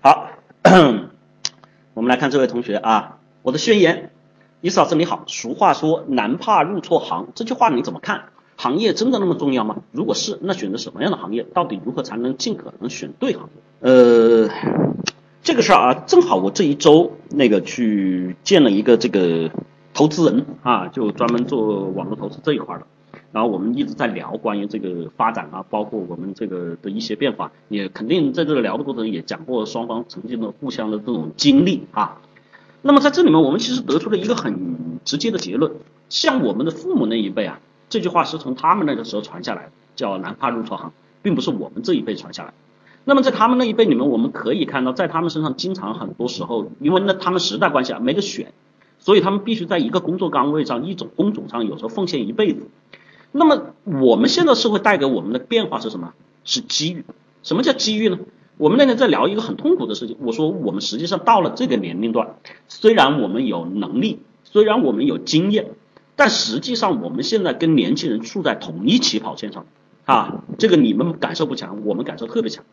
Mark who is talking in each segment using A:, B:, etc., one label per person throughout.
A: 好，我们来看这位同学啊，我的宣言，伊斯老师你好。俗话说男怕入错行，这句话你怎么看？行业真的那么重要吗？如果是，那选择什么样的行业？到底如何才能尽可能选对行业？呃，这个事儿啊，正好我这一周那个去见了一个这个投资人啊，就专门做网络投资这一块的。然后我们一直在聊关于这个发展啊，包括我们这个的一些变化，也肯定在这个聊的过程也讲过双方曾经的互相的这种经历啊。那么在这里面，我们其实得出了一个很直接的结论：像我们的父母那一辈啊，这句话是从他们那个时候传下来的，叫“男怕入错行”，并不是我们这一辈传下来。那么在他们那一辈里面，我们可以看到，在他们身上经常很多时候，因为那他们时代关系啊，没得选，所以他们必须在一个工作岗位上、一种工种上，有时候奉献一辈子。那么我们现在社会带给我们的变化是什么？是机遇。什么叫机遇呢？我们那天在聊一个很痛苦的事情。我说我们实际上到了这个年龄段，虽然我们有能力，虽然我们有经验，但实际上我们现在跟年轻人处在同一起跑线上啊。这个你们感受不强，我们感受特别强。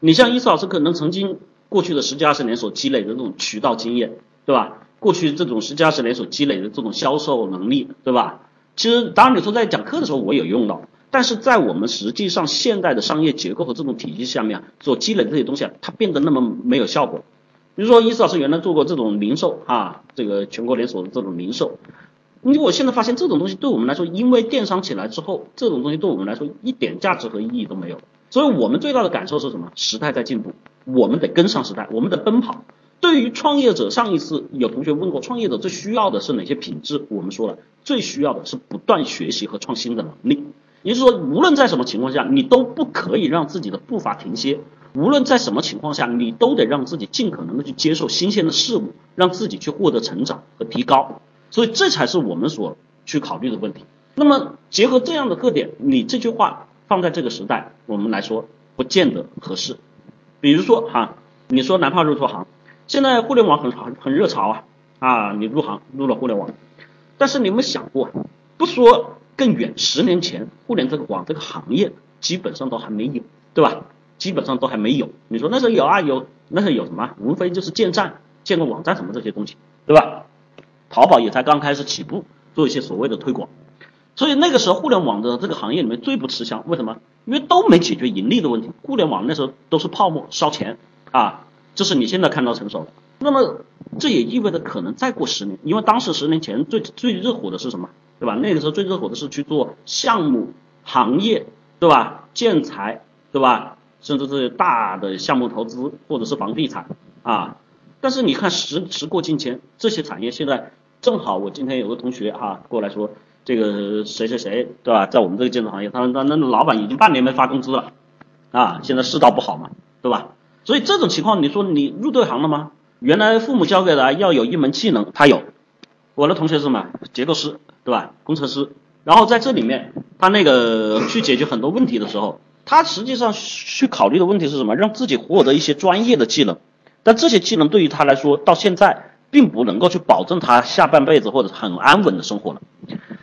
A: 你像伊斯老师可能曾经过去的十几二十年所积累的这种渠道经验，对吧？过去这种十几二十年所积累的这种销售能力，对吧？其实，当然你说在讲课的时候我有用到，但是在我们实际上现代的商业结构和这种体系下面所积累的这些东西啊，它变得那么没有效果。比如说，伊斯老师原来做过这种零售啊，这个全国连锁的这种零售，你我现在发现这种东西对我们来说，因为电商起来之后，这种东西对我们来说一点价值和意义都没有。所以我们最大的感受是什么？时代在进步，我们得跟上时代，我们得奔跑。对于创业者，上一次有同学问过，创业者最需要的是哪些品质？我们说了，最需要的是不断学习和创新的能力。也就是说，无论在什么情况下，你都不可以让自己的步伐停歇；无论在什么情况下，你都得让自己尽可能的去接受新鲜的事物，让自己去获得成长和提高。所以，这才是我们所去考虑的问题。那么，结合这样的特点，你这句话放在这个时代，我们来说不见得合适。比如说哈，你说哪怕入错行。现在互联网很很很热潮啊啊！你入行入了互联网，但是你有没有想过，不说更远，十年前互联这个网这个行业基本上都还没有，对吧？基本上都还没有。你说那时候有啊有，那时候有什么？无非就是建站、建个网站什么这些东西，对吧？淘宝也才刚开始起步，做一些所谓的推广。所以那个时候互联网的这个行业里面最不吃香，为什么？因为都没解决盈利的问题。互联网那时候都是泡沫烧钱啊。这是你现在看到成熟的，那么这也意味着可能再过十年，因为当时十年前最最热火的是什么，对吧？那个时候最热火的是去做项目行业，对吧？建材，对吧？甚至是大的项目投资或者是房地产啊。但是你看时时过境迁，这些产业现在正好，我今天有个同学哈过来说，这个谁谁谁，对吧？在我们这个建筑行业，他那那老板已经半年没发工资了啊，现在世道不好嘛，对吧？所以这种情况，你说你入对行了吗？原来父母教给的要有一门技能，他有。我的同学是什么？结构师，对吧？工程师。然后在这里面，他那个去解决很多问题的时候，他实际上去考虑的问题是什么？让自己获得一些专业的技能。但这些技能对于他来说，到现在并不能够去保证他下半辈子或者很安稳的生活了。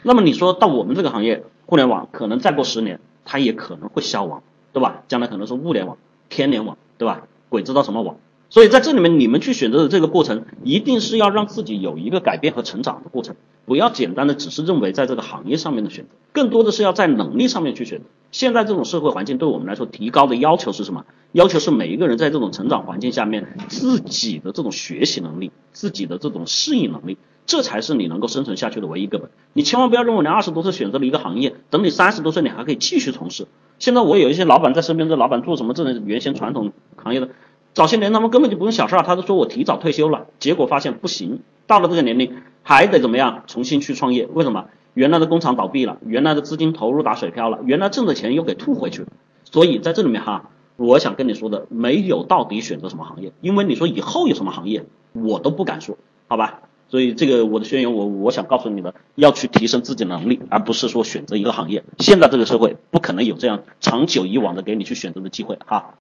A: 那么你说到我们这个行业，互联网可能再过十年，它也可能会消亡，对吧？将来可能是物联网、天联网。对吧？鬼知道什么网，所以在这里面，你们去选择的这个过程，一定是要让自己有一个改变和成长的过程，不要简单的只是认为在这个行业上面的选择，更多的是要在能力上面去选择。现在这种社会环境对我们来说，提高的要求是什么？要求是每一个人在这种成长环境下面，自己的这种学习能力，自己的这种适应能力，这才是你能够生存下去的唯一根本。你千万不要认为你二十多岁选择了一个行业，等你三十多岁你还可以继续从事。现在我有一些老板在身边，这老板做什么？这种原先传统行业的，早些年他们根本就不用想事儿，他都说我提早退休了，结果发现不行，到了这个年龄还得怎么样？重新去创业？为什么？原来的工厂倒闭了，原来的资金投入打水漂了，原来挣的钱又给吐回去了。所以在这里面哈，我想跟你说的，没有到底选择什么行业，因为你说以后有什么行业，我都不敢说，好吧？所以这个我的宣言，我我想告诉你们，要去提升自己能力，而不是说选择一个行业。现在这个社会不可能有这样长久以往的给你去选择的机会哈。